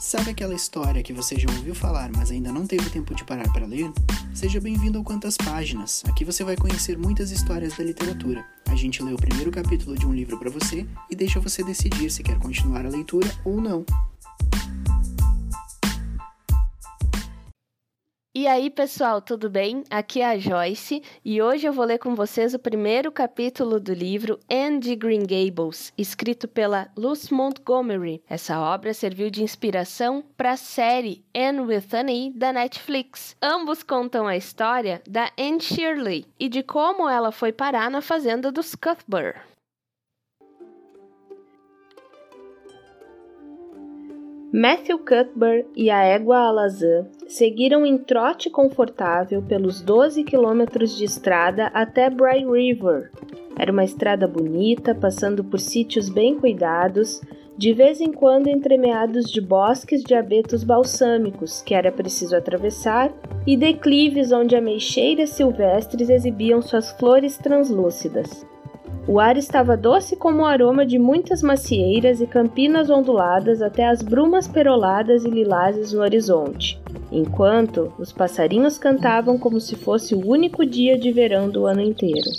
Sabe aquela história que você já ouviu falar, mas ainda não teve tempo de parar para ler? Seja bem-vindo ao Quantas Páginas. Aqui você vai conhecer muitas histórias da literatura. A gente lê o primeiro capítulo de um livro para você e deixa você decidir se quer continuar a leitura ou não. E aí, pessoal, tudo bem? Aqui é a Joyce e hoje eu vou ler com vocês o primeiro capítulo do livro Anne de Green Gables, escrito pela Luce Montgomery. Essa obra serviu de inspiração para a série Anne with an E da Netflix. Ambos contam a história da Anne Shirley e de como ela foi parar na fazenda dos Cuthbert. Matthew Cuthbert e a égua Alazã seguiram em trote confortável pelos 12 quilômetros de estrada até Bright River. Era uma estrada bonita, passando por sítios bem cuidados, de vez em quando entremeados de bosques de abetos balsâmicos que era preciso atravessar e declives onde ameixeiras silvestres exibiam suas flores translúcidas. O ar estava doce como o aroma de muitas macieiras e campinas onduladas até as brumas peroladas e lilazes no horizonte, enquanto os passarinhos cantavam como se fosse o único dia de verão do ano inteiro.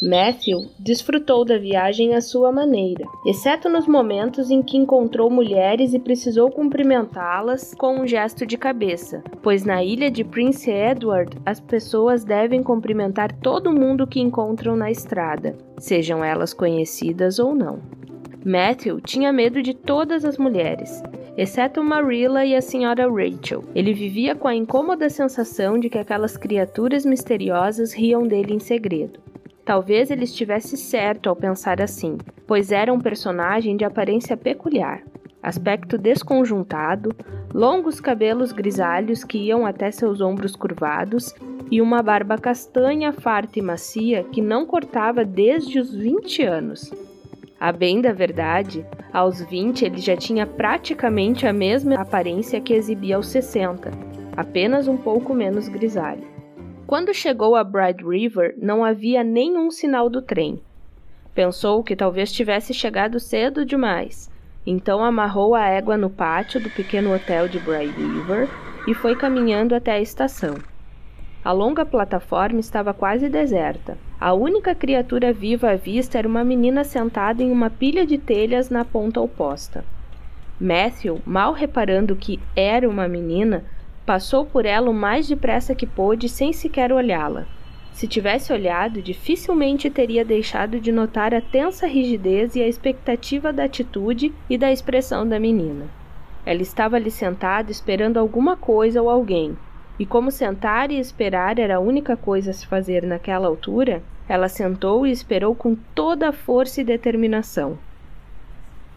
Matthew desfrutou da viagem à sua maneira, exceto nos momentos em que encontrou mulheres e precisou cumprimentá-las com um gesto de cabeça, pois na ilha de Prince Edward as pessoas devem cumprimentar todo mundo que encontram na estrada, sejam elas conhecidas ou não. Matthew tinha medo de todas as mulheres, exceto Marilla e a senhora Rachel. Ele vivia com a incômoda sensação de que aquelas criaturas misteriosas riam dele em segredo. Talvez ele estivesse certo ao pensar assim, pois era um personagem de aparência peculiar. Aspecto desconjuntado, longos cabelos grisalhos que iam até seus ombros curvados e uma barba castanha, farta e macia que não cortava desde os 20 anos. A bem da verdade, aos 20 ele já tinha praticamente a mesma aparência que exibia aos 60, apenas um pouco menos grisalho. Quando chegou a Bright River, não havia nenhum sinal do trem. Pensou que talvez tivesse chegado cedo demais, então amarrou a égua no pátio do pequeno hotel de Bright River e foi caminhando até a estação. A longa plataforma estava quase deserta. A única criatura viva à vista era uma menina sentada em uma pilha de telhas na ponta oposta. Matthew, mal reparando que era uma menina, Passou por ela o mais depressa que pôde, sem sequer olhá-la. Se tivesse olhado, dificilmente teria deixado de notar a tensa rigidez e a expectativa da atitude e da expressão da menina. Ela estava ali sentada esperando alguma coisa ou alguém, e como sentar e esperar era a única coisa a se fazer naquela altura, ela sentou e esperou com toda a força e determinação.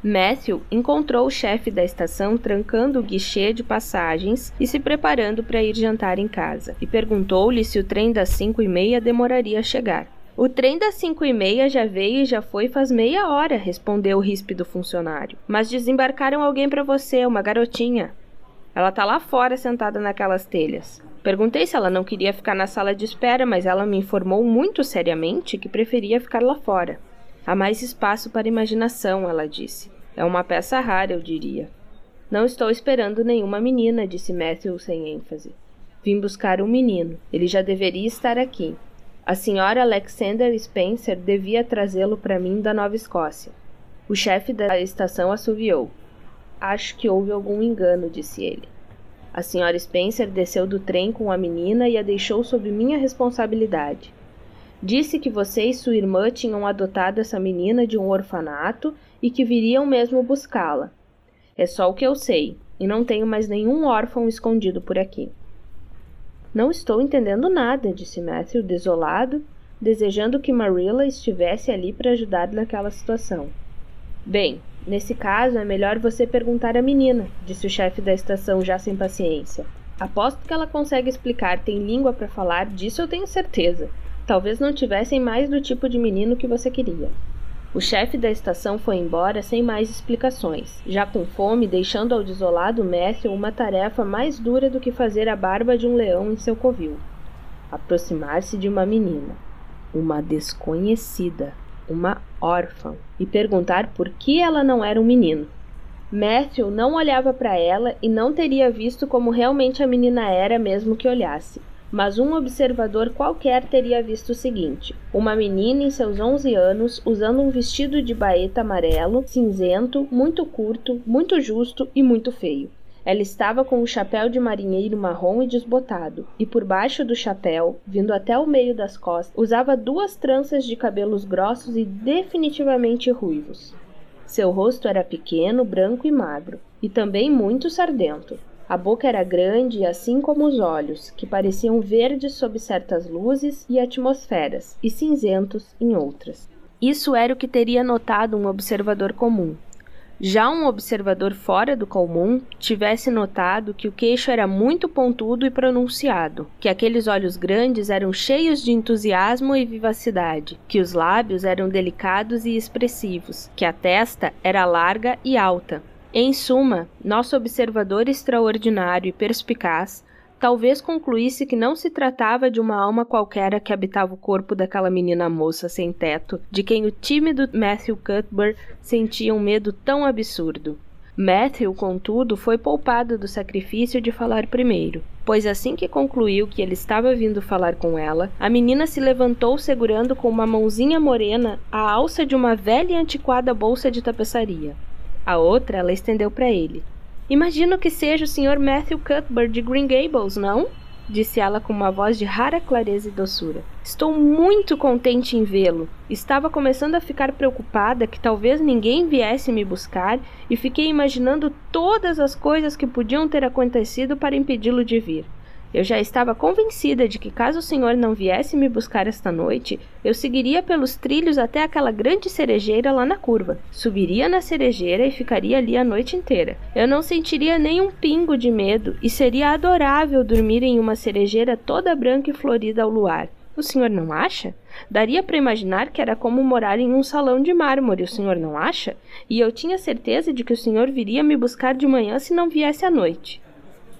Matthew encontrou o chefe da estação trancando o guichê de passagens e se preparando para ir jantar em casa, e perguntou-lhe se o trem das cinco e meia demoraria a chegar. O trem das cinco e meia já veio e já foi faz meia hora, respondeu o ríspido funcionário. Mas desembarcaram alguém para você, uma garotinha. Ela tá lá fora sentada naquelas telhas. Perguntei se ela não queria ficar na sala de espera, mas ela me informou muito seriamente que preferia ficar lá fora. Há mais espaço para imaginação, ela disse. É uma peça rara, eu diria. Não estou esperando nenhuma menina, disse Matthew sem ênfase. Vim buscar um menino. Ele já deveria estar aqui. A senhora Alexander Spencer devia trazê-lo para mim da Nova Escócia. O chefe da estação assoviou. Acho que houve algum engano, disse ele. A senhora Spencer desceu do trem com a menina e a deixou sob minha responsabilidade. Disse que você e sua irmã tinham adotado essa menina de um orfanato e que viriam mesmo buscá-la. É só o que eu sei, e não tenho mais nenhum órfão escondido por aqui. Não estou entendendo nada, disse Matthew, desolado, desejando que Marilla estivesse ali para ajudar naquela situação. Bem, nesse caso é melhor você perguntar à menina, disse o chefe da estação já sem paciência. Aposto que ela consegue explicar, tem língua para falar, disso eu tenho certeza. Talvez não tivessem mais do tipo de menino que você queria. O chefe da estação foi embora sem mais explicações, já com fome, deixando ao desolado Matthew uma tarefa mais dura do que fazer a barba de um leão em seu covil. Aproximar-se de uma menina, uma desconhecida, uma órfã, e perguntar por que ela não era um menino. Matthew não olhava para ela e não teria visto como realmente a menina era mesmo que olhasse. Mas um observador qualquer teria visto o seguinte: uma menina em seus 11 anos usando um vestido de baeta amarelo, cinzento, muito curto, muito justo e muito feio. Ela estava com um chapéu de marinheiro marrom e desbotado, e por baixo do chapéu, vindo até o meio das costas, usava duas tranças de cabelos grossos e definitivamente ruivos. Seu rosto era pequeno, branco e magro, e também muito sardento. A boca era grande, assim como os olhos, que pareciam verdes sob certas luzes e atmosferas, e cinzentos em outras. Isso era o que teria notado um observador comum, já um observador fora do comum tivesse notado que o queixo era muito pontudo e pronunciado, que aqueles olhos grandes eram cheios de entusiasmo e vivacidade, que os lábios eram delicados e expressivos, que a testa era larga e alta. Em suma, nosso observador extraordinário e perspicaz talvez concluísse que não se tratava de uma alma qualquer que habitava o corpo daquela menina moça sem teto, de quem o tímido Matthew Cuthbert sentia um medo tão absurdo. Matthew, contudo, foi poupado do sacrifício de falar primeiro, pois assim que concluiu que ele estava vindo falar com ela, a menina se levantou segurando com uma mãozinha morena a alça de uma velha e antiquada bolsa de tapeçaria. A outra ela estendeu para ele. Imagino que seja o Sr. Matthew Cuthbert de Green Gables, não? Disse ela com uma voz de rara clareza e doçura. Estou muito contente em vê-lo. Estava começando a ficar preocupada que talvez ninguém viesse me buscar e fiquei imaginando todas as coisas que podiam ter acontecido para impedi-lo de vir. Eu já estava convencida de que, caso o senhor não viesse me buscar esta noite, eu seguiria pelos trilhos até aquela grande cerejeira lá na curva. Subiria na cerejeira e ficaria ali a noite inteira. Eu não sentiria nem um pingo de medo e seria adorável dormir em uma cerejeira toda branca e florida ao luar. O senhor não acha? Daria para imaginar que era como morar em um salão de mármore, o senhor não acha? E eu tinha certeza de que o senhor viria me buscar de manhã se não viesse à noite.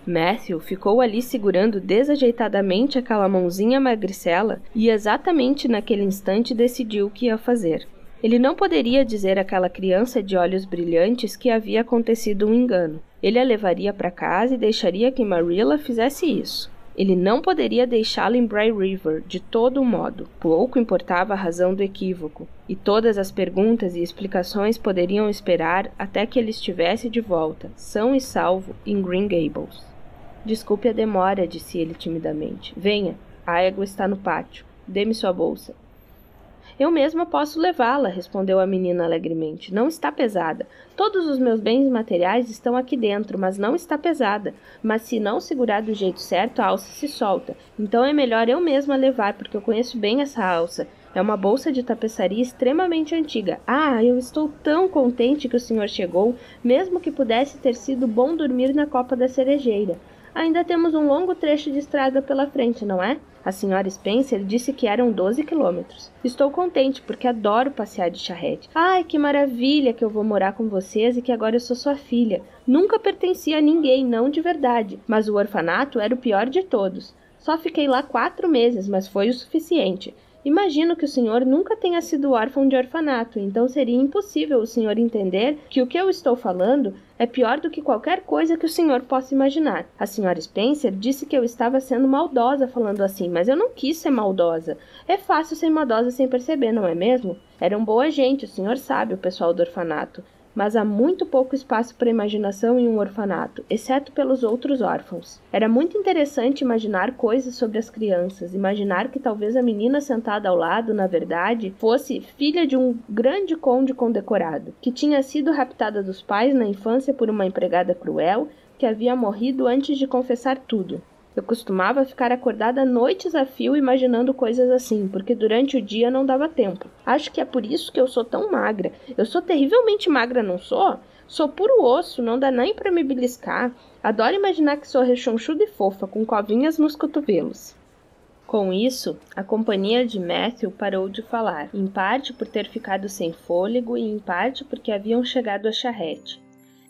Matthew ficou ali segurando desajeitadamente aquela mãozinha magricela e exatamente naquele instante decidiu o que ia fazer. Ele não poderia dizer àquela criança de olhos brilhantes que havia acontecido um engano. Ele a levaria para casa e deixaria que Marilla fizesse isso. Ele não poderia deixá-la em Bray River de todo modo. Pouco importava a razão do equívoco, e todas as perguntas e explicações poderiam esperar até que ele estivesse de volta, são e salvo, em Green Gables. Desculpe a demora, disse ele timidamente. Venha, a égua está no pátio. Dê-me sua bolsa. Eu mesma posso levá-la, respondeu a menina alegremente. Não está pesada. Todos os meus bens materiais estão aqui dentro, mas não está pesada. Mas se não segurar do jeito certo, a alça se solta. Então é melhor eu mesma levar, porque eu conheço bem essa alça. É uma bolsa de tapeçaria extremamente antiga. Ah, eu estou tão contente que o senhor chegou, mesmo que pudesse ter sido bom dormir na copa da cerejeira. Ainda temos um longo trecho de estrada pela frente, não é? A senhora Spencer disse que eram 12 quilômetros. Estou contente porque adoro passear de charrete. Ai, que maravilha que eu vou morar com vocês e que agora eu sou sua filha. Nunca pertencia a ninguém, não de verdade, mas o orfanato era o pior de todos. Só fiquei lá quatro meses, mas foi o suficiente. Imagino que o senhor nunca tenha sido órfão de orfanato, então seria impossível o senhor entender que o que eu estou falando é pior do que qualquer coisa que o senhor possa imaginar. A senhora Spencer disse que eu estava sendo maldosa falando assim, mas eu não quis ser maldosa. É fácil ser maldosa sem perceber, não é mesmo? Eram boa gente, o senhor sabe, o pessoal do orfanato mas há muito pouco espaço para imaginação em um orfanato, exceto pelos outros órfãos. Era muito interessante imaginar coisas sobre as crianças, imaginar que talvez a menina sentada ao lado, na verdade, fosse filha de um grande conde condecorado, que tinha sido raptada dos pais na infância por uma empregada cruel que havia morrido antes de confessar tudo. Eu costumava ficar acordada noites a fio imaginando coisas assim, porque durante o dia não dava tempo. Acho que é por isso que eu sou tão magra. Eu sou terrivelmente magra, não sou? Sou puro osso, não dá nem para me beliscar. Adoro imaginar que sou rechonchuda e fofa, com covinhas nos cotovelos. Com isso, a companhia de Matthew parou de falar, em parte por ter ficado sem fôlego e em parte porque haviam chegado a charrete.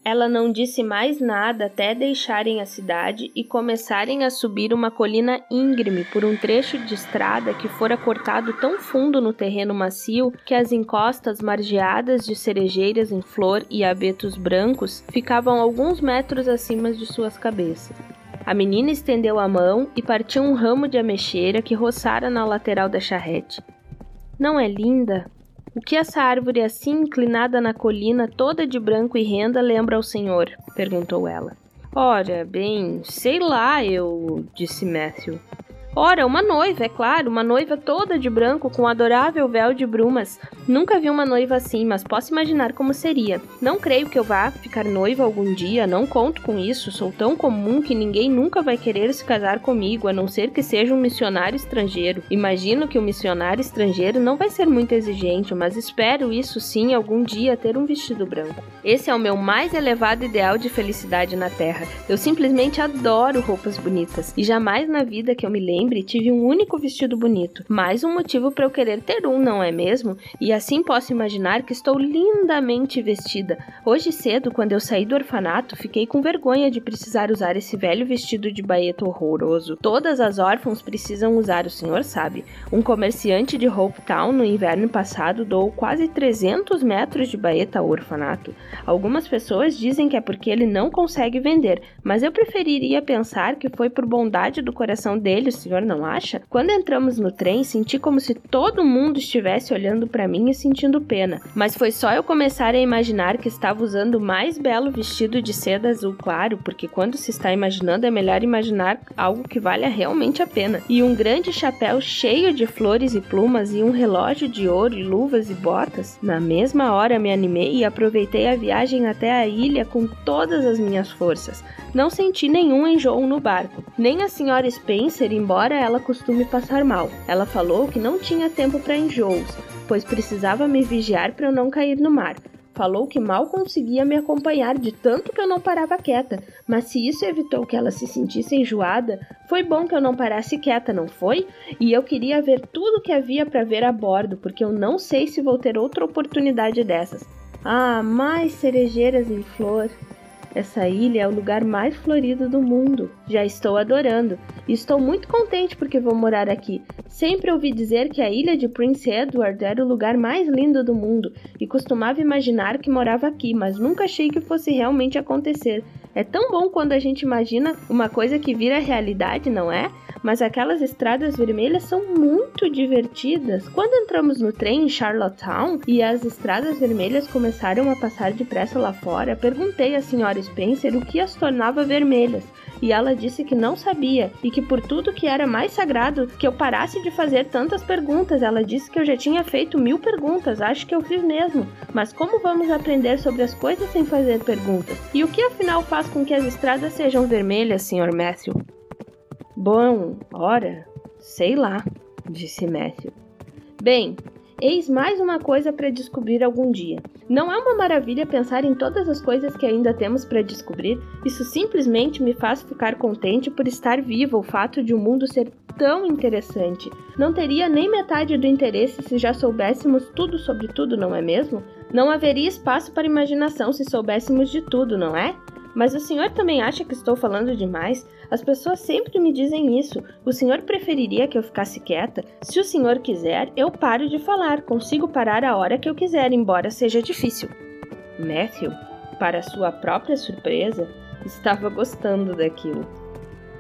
Ela não disse mais nada até deixarem a cidade e começarem a subir uma colina íngreme por um trecho de estrada que fora cortado tão fundo no terreno macio que as encostas margeadas de cerejeiras em flor e abetos brancos ficavam alguns metros acima de suas cabeças. A menina estendeu a mão e partiu um ramo de ameixeira que roçara na lateral da charrete. Não é linda? O que essa árvore assim inclinada na colina, toda de branco e renda, lembra ao senhor? perguntou ela. Ora, bem, sei lá, eu. disse Matthew. Ora, uma noiva, é claro, uma noiva toda de branco com um adorável véu de brumas. Nunca vi uma noiva assim, mas posso imaginar como seria. Não creio que eu vá ficar noiva algum dia, não conto com isso. Sou tão comum que ninguém nunca vai querer se casar comigo, a não ser que seja um missionário estrangeiro. Imagino que o um missionário estrangeiro não vai ser muito exigente, mas espero isso sim algum dia ter um vestido branco. Esse é o meu mais elevado ideal de felicidade na Terra. Eu simplesmente adoro roupas bonitas e jamais na vida que eu me lembre lembre, tive um único vestido bonito. Mais um motivo para eu querer ter um, não é mesmo? E assim posso imaginar que estou lindamente vestida. Hoje cedo, quando eu saí do orfanato, fiquei com vergonha de precisar usar esse velho vestido de baeta horroroso. Todas as órfãos precisam usar, o senhor sabe. Um comerciante de Hope Town no inverno passado doou quase 300 metros de baeta ao orfanato. Algumas pessoas dizem que é porque ele não consegue vender, mas eu preferiria pensar que foi por bondade do coração dele, o senhor não acha? Quando entramos no trem, senti como se todo mundo estivesse olhando para mim e sentindo pena. Mas foi só eu começar a imaginar que estava usando o mais belo vestido de seda azul claro, porque quando se está imaginando é melhor imaginar algo que valha realmente a pena. E um grande chapéu cheio de flores e plumas e um relógio de ouro e luvas e botas. Na mesma hora me animei e aproveitei a viagem até a ilha com todas as minhas forças. Não senti nenhum enjoo no barco. Nem a senhora Spencer, embora embora ela costume passar mal. Ela falou que não tinha tempo para enjoos, pois precisava me vigiar para eu não cair no mar. Falou que mal conseguia me acompanhar de tanto que eu não parava quieta, mas se isso evitou que ela se sentisse enjoada, foi bom que eu não parasse quieta, não foi? E eu queria ver tudo que havia para ver a bordo, porque eu não sei se vou ter outra oportunidade dessas. Ah, mais cerejeiras em flor. Essa ilha é o lugar mais florido do mundo. Já estou adorando. E estou muito contente porque vou morar aqui. Sempre ouvi dizer que a ilha de Prince Edward era o lugar mais lindo do mundo e costumava imaginar que morava aqui, mas nunca achei que fosse realmente acontecer. É tão bom quando a gente imagina uma coisa que vira realidade, não é? Mas aquelas estradas vermelhas são muito divertidas. Quando entramos no trem em Charlottetown e as estradas vermelhas começaram a passar depressa lá fora, perguntei à senhora Spencer o que as tornava vermelhas e ela disse que não sabia e que por tudo que era mais sagrado que eu parasse de fazer tantas perguntas. Ela disse que eu já tinha feito mil perguntas, acho que eu fiz mesmo. Mas como vamos aprender sobre as coisas sem fazer perguntas? E o que afinal faz com que as estradas sejam vermelhas, Sr. Matthew? Bom, ora, sei lá, disse Matthew. Bem, Eis mais uma coisa para descobrir algum dia. Não é uma maravilha pensar em todas as coisas que ainda temos para descobrir? Isso simplesmente me faz ficar contente por estar vivo, o fato de o mundo ser tão interessante. Não teria nem metade do interesse se já soubéssemos tudo sobre tudo, não é mesmo? Não haveria espaço para imaginação se soubéssemos de tudo, não é? Mas o senhor também acha que estou falando demais? As pessoas sempre me dizem isso. O senhor preferiria que eu ficasse quieta? Se o senhor quiser, eu paro de falar. Consigo parar a hora que eu quiser, embora seja difícil. Matthew, para sua própria surpresa, estava gostando daquilo.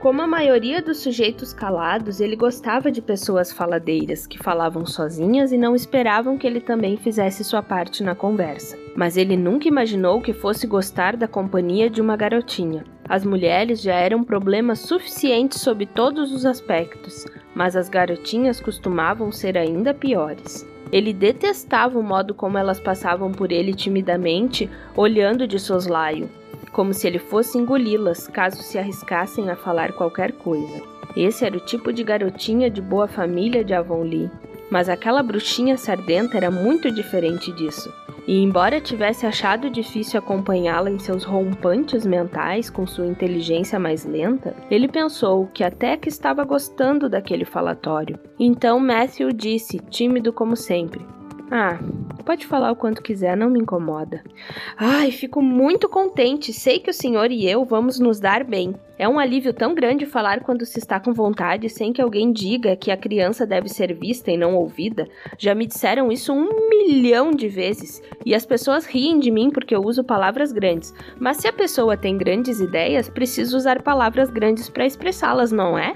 Como a maioria dos sujeitos calados, ele gostava de pessoas faladeiras que falavam sozinhas e não esperavam que ele também fizesse sua parte na conversa. Mas ele nunca imaginou que fosse gostar da companhia de uma garotinha. As mulheres já eram problema suficiente sob todos os aspectos, mas as garotinhas costumavam ser ainda piores. Ele detestava o modo como elas passavam por ele timidamente, olhando de soslaio, como se ele fosse engoli-las caso se arriscassem a falar qualquer coisa. Esse era o tipo de garotinha de boa família de Avonlea. Mas aquela bruxinha sardenta era muito diferente disso. E embora tivesse achado difícil acompanhá-la em seus rompantes mentais com sua inteligência mais lenta, ele pensou que até que estava gostando daquele falatório. Então Matthew disse, tímido como sempre: Ah, pode falar o quanto quiser, não me incomoda. Ai, fico muito contente. Sei que o senhor e eu vamos nos dar bem. É um alívio tão grande falar quando se está com vontade sem que alguém diga que a criança deve ser vista e não ouvida. Já me disseram isso um milhão de vezes e as pessoas riem de mim porque eu uso palavras grandes. Mas se a pessoa tem grandes ideias, precisa usar palavras grandes para expressá-las, não é?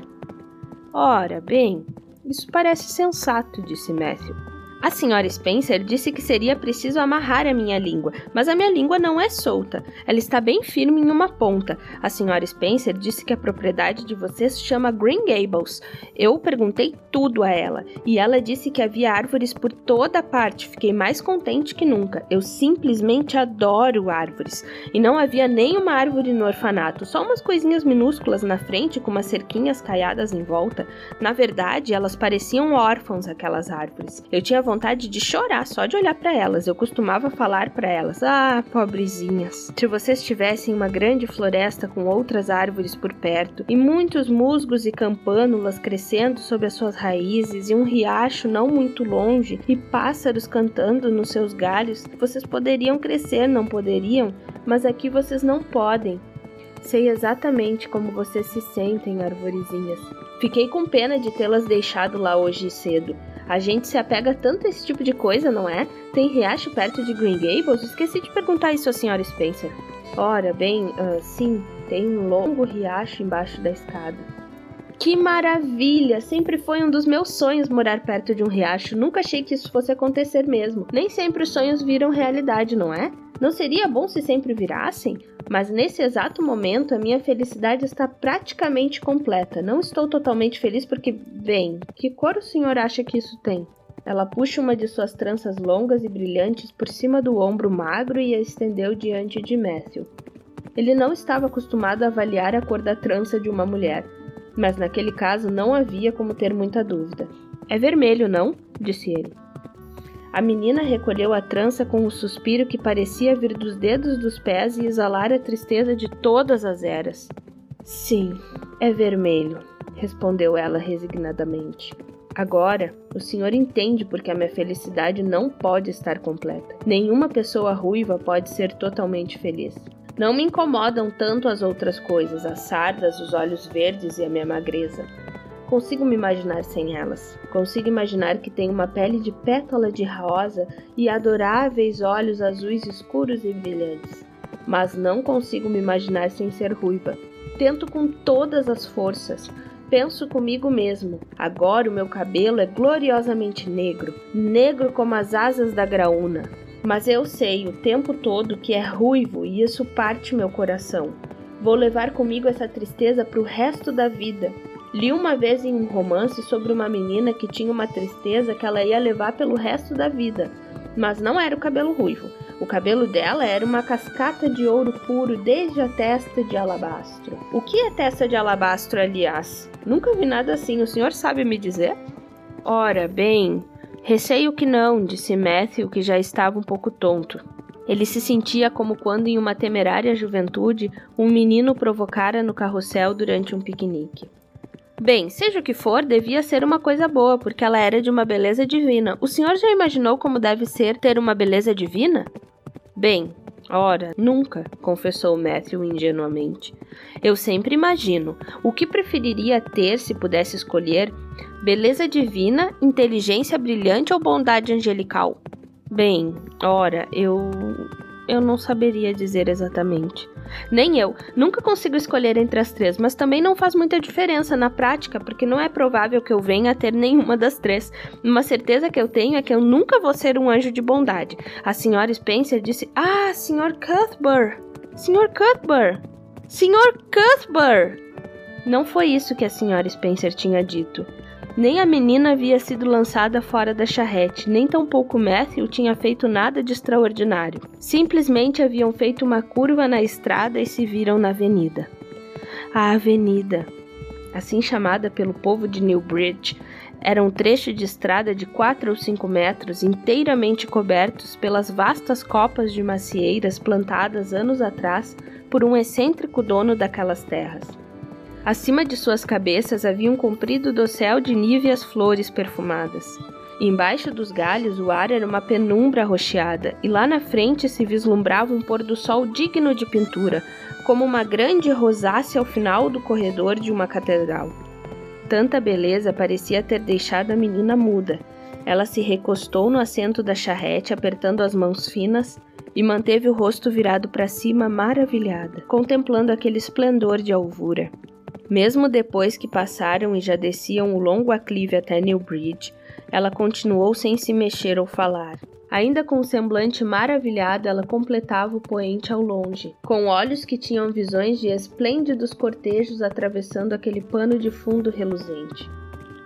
Ora, bem, isso parece sensato, disse Matthew. A senhora Spencer disse que seria preciso amarrar a minha língua, mas a minha língua não é solta. Ela está bem firme em uma ponta. A senhora Spencer disse que a propriedade de vocês chama Green Gables. Eu perguntei tudo a ela e ela disse que havia árvores por toda parte. Fiquei mais contente que nunca. Eu simplesmente adoro árvores. E não havia nenhuma árvore no orfanato, só umas coisinhas minúsculas na frente com umas cerquinhas caiadas em volta. Na verdade, elas pareciam órfãos aquelas árvores. Eu tinha vontade vontade de chorar só de olhar para elas. Eu costumava falar para elas: "Ah, pobrezinhas. Se vocês tivessem uma grande floresta com outras árvores por perto e muitos musgos e campânulas crescendo sob as suas raízes e um riacho não muito longe e pássaros cantando nos seus galhos, vocês poderiam crescer, não poderiam? Mas aqui vocês não podem. Sei exatamente como vocês se sentem, arvorezinhas. Fiquei com pena de tê-las deixado lá hoje cedo. A gente se apega tanto a esse tipo de coisa, não é? Tem riacho perto de Green Gables? Esqueci de perguntar isso à senhora Spencer. Ora, bem, uh, sim, tem um longo riacho embaixo da escada. Que maravilha! Sempre foi um dos meus sonhos morar perto de um riacho. Nunca achei que isso fosse acontecer mesmo. Nem sempre os sonhos viram realidade, não é? Não seria bom se sempre virassem? Mas nesse exato momento a minha felicidade está praticamente completa. Não estou totalmente feliz porque, bem, que cor o senhor acha que isso tem? Ela puxa uma de suas tranças longas e brilhantes por cima do ombro magro e a estendeu diante de Matthew. Ele não estava acostumado a avaliar a cor da trança de uma mulher, mas naquele caso não havia como ter muita dúvida. É vermelho, não? disse ele. A menina recolheu a trança com um suspiro que parecia vir dos dedos dos pés e exalar a tristeza de todas as eras. Sim, é vermelho, respondeu ela resignadamente. Agora, o senhor entende porque a minha felicidade não pode estar completa. Nenhuma pessoa ruiva pode ser totalmente feliz. Não me incomodam tanto as outras coisas, as sardas, os olhos verdes e a minha magreza. Consigo me imaginar sem elas. Consigo imaginar que tem uma pele de pétala de rosa e adoráveis olhos azuis escuros e brilhantes. Mas não consigo me imaginar sem ser ruiva. Tento com todas as forças. Penso comigo mesmo. Agora o meu cabelo é gloriosamente negro, negro como as asas da graúna. Mas eu sei o tempo todo que é ruivo e isso parte meu coração. Vou levar comigo essa tristeza para o resto da vida Li uma vez em um romance sobre uma menina que tinha uma tristeza que ela ia levar pelo resto da vida, mas não era o cabelo ruivo. O cabelo dela era uma cascata de ouro puro desde a testa de alabastro. O que é testa de alabastro, aliás? Nunca vi nada assim, o senhor sabe me dizer? Ora, bem, receio que não, disse Matthew, que já estava um pouco tonto. Ele se sentia como quando, em uma temerária juventude, um menino provocara no carrossel durante um piquenique. Bem, seja o que for, devia ser uma coisa boa, porque ela era de uma beleza divina. O senhor já imaginou como deve ser ter uma beleza divina? Bem, ora, nunca, confessou Matthew ingenuamente. Eu sempre imagino. O que preferiria ter se pudesse escolher? Beleza divina, inteligência brilhante ou bondade angelical? Bem, ora, eu. Eu não saberia dizer exatamente. Nem eu. Nunca consigo escolher entre as três, mas também não faz muita diferença na prática, porque não é provável que eu venha a ter nenhuma das três. Uma certeza que eu tenho é que eu nunca vou ser um anjo de bondade. A senhora Spencer disse: Ah, Sr. Cuthbert! Sr. Cuthbert! Sr. Cuthbert! Não foi isso que a senhora Spencer tinha dito. Nem a menina havia sido lançada fora da charrete, nem tampouco Matthew tinha feito nada de extraordinário. Simplesmente haviam feito uma curva na estrada e se viram na avenida. A avenida, assim chamada pelo povo de Newbridge, era um trecho de estrada de 4 ou 5 metros, inteiramente cobertos pelas vastas copas de macieiras plantadas anos atrás por um excêntrico dono daquelas terras. Acima de suas cabeças havia um comprido dossel de níveas flores perfumadas. Embaixo dos galhos, o ar era uma penumbra rocheada, e lá na frente se vislumbrava um pôr do sol digno de pintura, como uma grande rosácea ao final do corredor de uma catedral. Tanta beleza parecia ter deixado a menina muda. Ela se recostou no assento da charrete, apertando as mãos finas, e manteve o rosto virado para cima, maravilhada, contemplando aquele esplendor de alvura. Mesmo depois que passaram e já desciam o longo aclive até Newbridge, ela continuou sem se mexer ou falar. Ainda com o semblante maravilhado, ela completava o poente ao longe, com olhos que tinham visões de esplêndidos cortejos atravessando aquele pano de fundo reluzente.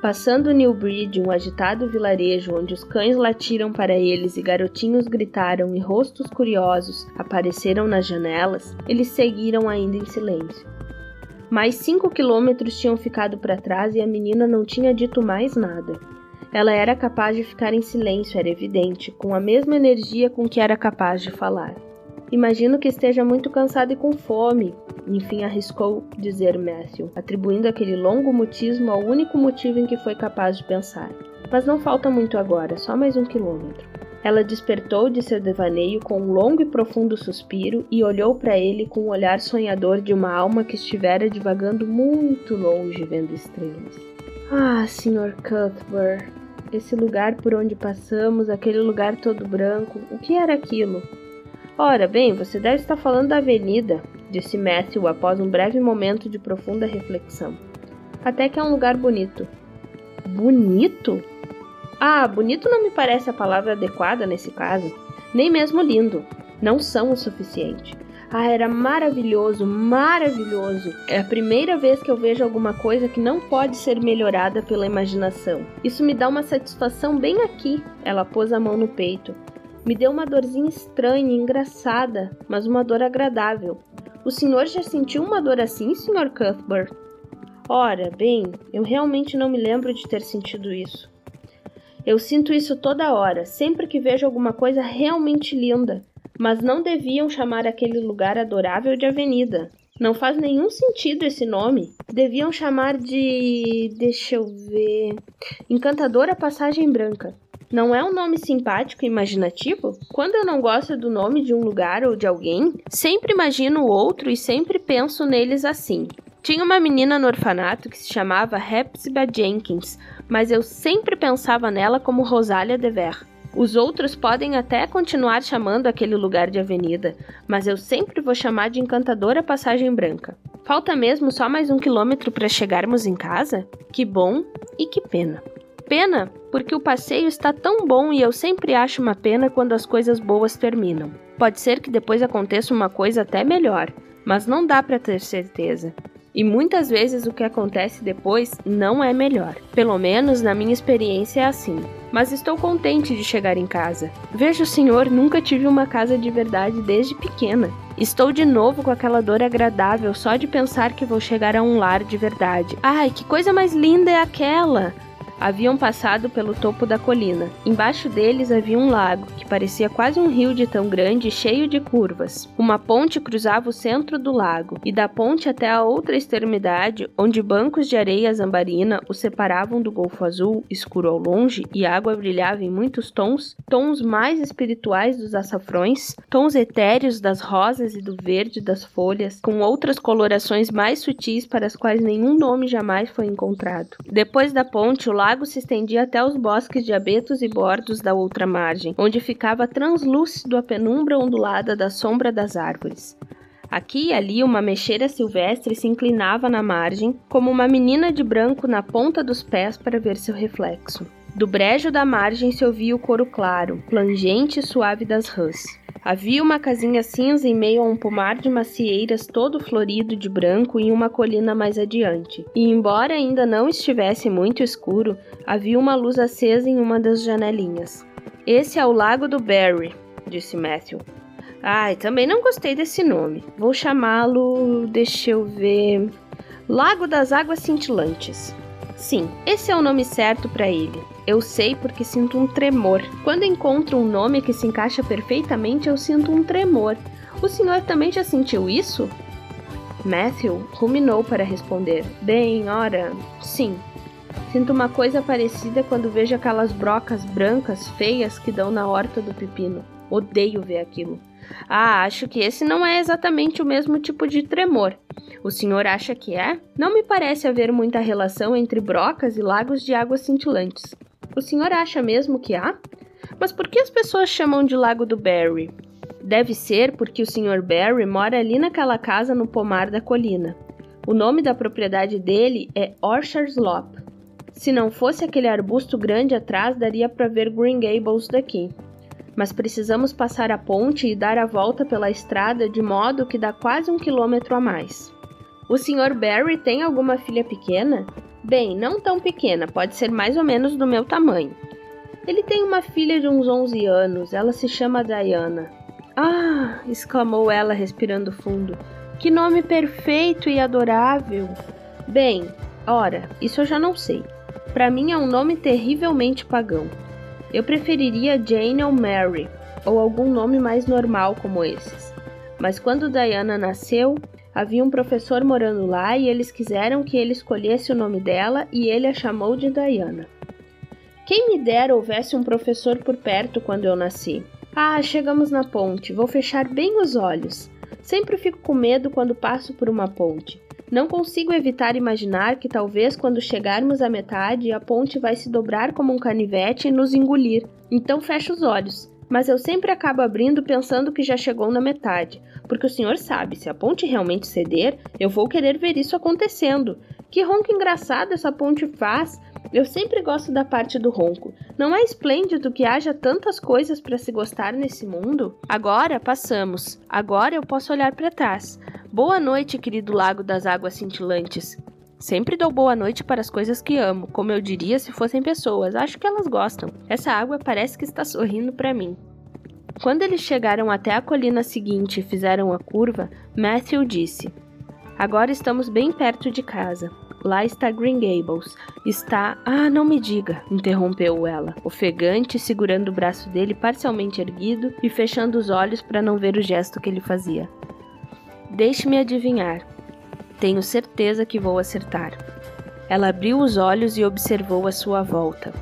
Passando Newbridge, um agitado vilarejo onde os cães latiram para eles e garotinhos gritaram e rostos curiosos apareceram nas janelas, eles seguiram ainda em silêncio. Mais cinco quilômetros tinham ficado para trás e a menina não tinha dito mais nada. Ela era capaz de ficar em silêncio, era evidente, com a mesma energia com que era capaz de falar. Imagino que esteja muito cansado e com fome, enfim arriscou dizer Matthew, atribuindo aquele longo mutismo ao único motivo em que foi capaz de pensar. Mas não falta muito agora, só mais um quilômetro. Ela despertou de seu devaneio com um longo e profundo suspiro e olhou para ele com o olhar sonhador de uma alma que estivera divagando muito longe vendo estrelas. Ah, Sr. Cuthbert, esse lugar por onde passamos, aquele lugar todo branco, o que era aquilo? Ora, bem, você deve estar falando da avenida, disse Matthew após um breve momento de profunda reflexão. Até que é um lugar bonito. Bonito? Ah, bonito não me parece a palavra adequada nesse caso. Nem mesmo lindo. Não são o suficiente. Ah, era maravilhoso, maravilhoso. É a primeira vez que eu vejo alguma coisa que não pode ser melhorada pela imaginação. Isso me dá uma satisfação bem aqui. Ela pôs a mão no peito. Me deu uma dorzinha estranha, engraçada, mas uma dor agradável. O senhor já sentiu uma dor assim, Sr. Cuthbert? Ora, bem, eu realmente não me lembro de ter sentido isso. Eu sinto isso toda hora, sempre que vejo alguma coisa realmente linda mas não deviam chamar aquele lugar adorável de avenida. Não faz nenhum sentido esse nome. Deviam chamar de. Deixa eu ver. Encantadora Passagem Branca. Não é um nome simpático e imaginativo? Quando eu não gosto do nome de um lugar ou de alguém, sempre imagino outro e sempre penso neles assim. Tinha uma menina no orfanato que se chamava Hepzibah Jenkins, mas eu sempre pensava nela como Rosália Dever. Os outros podem até continuar chamando aquele lugar de avenida, mas eu sempre vou chamar de encantadora passagem branca. Falta mesmo só mais um quilômetro para chegarmos em casa? Que bom e que pena. Pena, porque o passeio está tão bom e eu sempre acho uma pena quando as coisas boas terminam. Pode ser que depois aconteça uma coisa até melhor, mas não dá para ter certeza. E muitas vezes o que acontece depois não é melhor. Pelo menos na minha experiência é assim. Mas estou contente de chegar em casa. Vejo, senhor, nunca tive uma casa de verdade desde pequena. Estou de novo com aquela dor agradável só de pensar que vou chegar a um lar de verdade. Ai, que coisa mais linda é aquela! Haviam passado pelo topo da colina. Embaixo deles havia um lago, que parecia quase um rio de tão grande cheio de curvas. Uma ponte cruzava o centro do lago, e da ponte até a outra extremidade, onde bancos de areia zambarina o separavam do Golfo Azul, escuro ao longe, e a água brilhava em muitos tons, tons mais espirituais dos açafrões, tons etéreos das rosas e do verde das folhas, com outras colorações mais sutis para as quais nenhum nome jamais foi encontrado. Depois da ponte, o lago lago se estendia até os bosques de abetos e bordos da outra margem, onde ficava translúcido a penumbra ondulada da sombra das árvores. Aqui e ali uma mexeira silvestre se inclinava na margem, como uma menina de branco na ponta dos pés para ver seu reflexo. Do brejo da margem se ouvia o coro claro, plangente e suave das rãs. Havia uma casinha cinza em meio a um pomar de macieiras todo florido de branco em uma colina mais adiante. E embora ainda não estivesse muito escuro, havia uma luz acesa em uma das janelinhas. Esse é o Lago do Barry, disse Matthew. Ai, também não gostei desse nome. Vou chamá-lo. Deixa eu ver. Lago das Águas Cintilantes. Sim, esse é o nome certo para ele. Eu sei porque sinto um tremor. Quando encontro um nome que se encaixa perfeitamente, eu sinto um tremor. O senhor também já sentiu isso? Matthew ruminou para responder. Bem, ora, sim. Sinto uma coisa parecida quando vejo aquelas brocas brancas feias que dão na horta do pepino. Odeio ver aquilo. Ah, acho que esse não é exatamente o mesmo tipo de tremor. O senhor acha que é? Não me parece haver muita relação entre brocas e lagos de águas cintilantes. O senhor acha mesmo que há? Mas por que as pessoas chamam de Lago do Barry? Deve ser porque o Sr. Barry mora ali naquela casa no pomar da colina. O nome da propriedade dele é Orchard Slope. Se não fosse aquele arbusto grande atrás, daria para ver Green Gables daqui. Mas precisamos passar a ponte e dar a volta pela estrada de modo que dá quase um quilômetro a mais. O Sr. Barry tem alguma filha pequena? Bem, não tão pequena, pode ser mais ou menos do meu tamanho. Ele tem uma filha de uns 11 anos, ela se chama Diana. Ah! exclamou ela, respirando fundo. Que nome perfeito e adorável! Bem, ora, isso eu já não sei. Para mim é um nome terrivelmente pagão. Eu preferiria Jane ou Mary, ou algum nome mais normal como esses. Mas quando Diana nasceu, Havia um professor morando lá e eles quiseram que ele escolhesse o nome dela e ele a chamou de Diana. Quem me dera houvesse um professor por perto quando eu nasci. Ah, chegamos na ponte. Vou fechar bem os olhos. Sempre fico com medo quando passo por uma ponte. Não consigo evitar imaginar que talvez quando chegarmos à metade a ponte vai se dobrar como um canivete e nos engolir. Então fecho os olhos mas eu sempre acabo abrindo pensando que já chegou na metade, porque o senhor sabe, se a ponte realmente ceder, eu vou querer ver isso acontecendo. Que ronco engraçado essa ponte faz! Eu sempre gosto da parte do ronco. Não é esplêndido que haja tantas coisas para se gostar nesse mundo? Agora passamos. Agora eu posso olhar para trás. Boa noite, querido lago das águas cintilantes. Sempre dou boa noite para as coisas que amo, como eu diria se fossem pessoas. Acho que elas gostam. Essa água parece que está sorrindo para mim. Quando eles chegaram até a colina seguinte e fizeram a curva, Matthew disse: Agora estamos bem perto de casa. Lá está Green Gables. Está. Ah, não me diga! interrompeu ela, ofegante, segurando o braço dele parcialmente erguido e fechando os olhos para não ver o gesto que ele fazia. Deixe-me adivinhar. Tenho certeza que vou acertar. Ela abriu os olhos e observou a sua volta.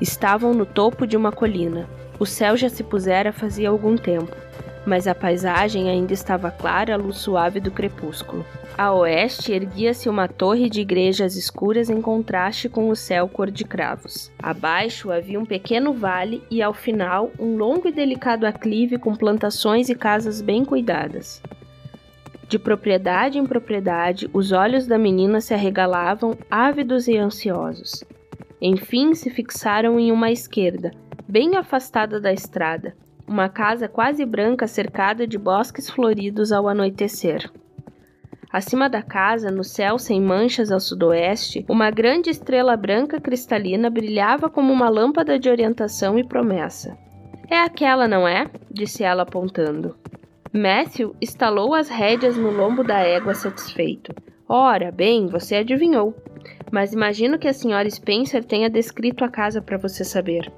Estavam no topo de uma colina. O céu já se pusera fazia algum tempo, mas a paisagem ainda estava clara à luz suave do crepúsculo. A oeste erguia-se uma torre de igrejas escuras em contraste com o céu cor de cravos. Abaixo havia um pequeno vale e, ao final, um longo e delicado aclive com plantações e casas bem cuidadas. De propriedade em propriedade, os olhos da menina se arregalavam, ávidos e ansiosos. Enfim, se fixaram em uma esquerda, bem afastada da estrada, uma casa quase branca cercada de bosques floridos ao anoitecer. Acima da casa, no céu sem manchas ao sudoeste, uma grande estrela branca cristalina brilhava como uma lâmpada de orientação e promessa. É aquela, não é? disse ela apontando. Matthew estalou as rédeas no lombo da égua satisfeito. Ora, bem, você adivinhou. Mas imagino que a senhora Spencer tenha descrito a casa para você saber.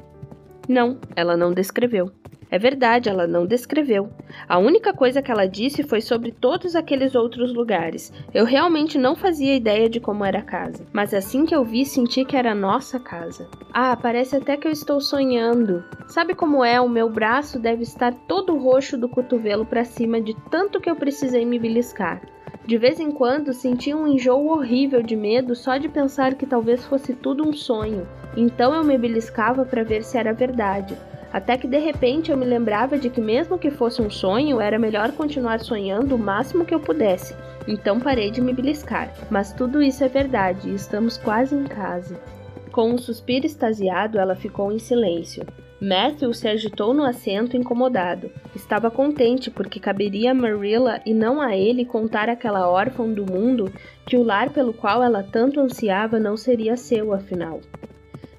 Não, ela não descreveu. É verdade, ela não descreveu. A única coisa que ela disse foi sobre todos aqueles outros lugares. Eu realmente não fazia ideia de como era a casa, mas assim que eu vi, senti que era nossa casa. Ah, parece até que eu estou sonhando. Sabe como é? O meu braço deve estar todo roxo do cotovelo para cima de tanto que eu precisei me beliscar. De vez em quando sentia um enjoo horrível de medo só de pensar que talvez fosse tudo um sonho. Então eu me beliscava para ver se era verdade. Até que de repente eu me lembrava de que, mesmo que fosse um sonho, era melhor continuar sonhando o máximo que eu pudesse. Então parei de me beliscar. Mas tudo isso é verdade e estamos quase em casa. Com um suspiro extasiado, ela ficou em silêncio. Matthew se agitou no assento incomodado. Estava contente porque caberia a Marilla e não a ele contar àquela órfã do mundo que o lar pelo qual ela tanto ansiava não seria seu, afinal.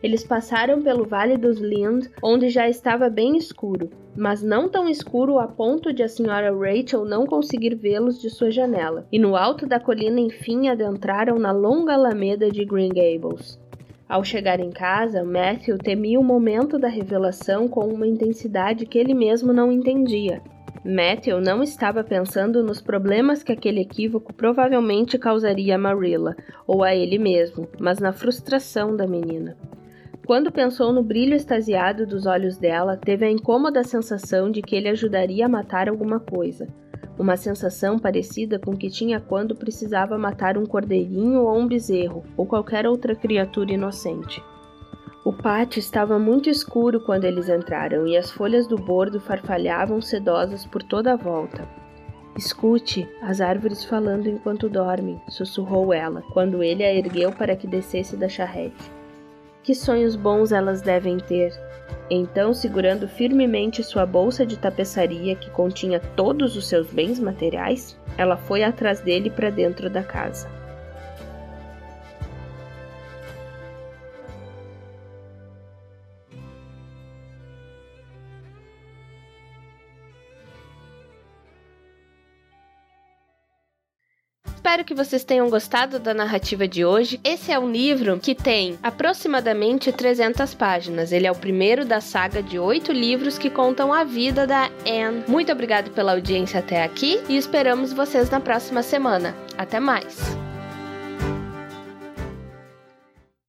Eles passaram pelo Vale dos Lind, onde já estava bem escuro, mas não tão escuro a ponto de a senhora Rachel não conseguir vê-los de sua janela, e no alto da colina enfim adentraram na longa alameda de Green Gables. Ao chegar em casa, Matthew temia o momento da revelação com uma intensidade que ele mesmo não entendia. Matthew não estava pensando nos problemas que aquele equívoco provavelmente causaria a Marilla ou a ele mesmo, mas na frustração da menina. Quando pensou no brilho extasiado dos olhos dela, teve a incômoda sensação de que ele ajudaria a matar alguma coisa. Uma sensação parecida com que tinha quando precisava matar um cordeirinho ou um bezerro, ou qualquer outra criatura inocente. O pátio estava muito escuro quando eles entraram e as folhas do bordo farfalhavam sedosas por toda a volta. Escute, as árvores falando enquanto dormem, sussurrou ela, quando ele a ergueu para que descesse da charrete. Que sonhos bons elas devem ter! Então, segurando firmemente sua bolsa de tapeçaria que continha todos os seus bens materiais, ela foi atrás dele para dentro da casa. Espero que vocês tenham gostado da narrativa de hoje. Esse é um livro que tem aproximadamente 300 páginas. Ele é o primeiro da saga de oito livros que contam a vida da Anne. Muito obrigado pela audiência até aqui e esperamos vocês na próxima semana. Até mais!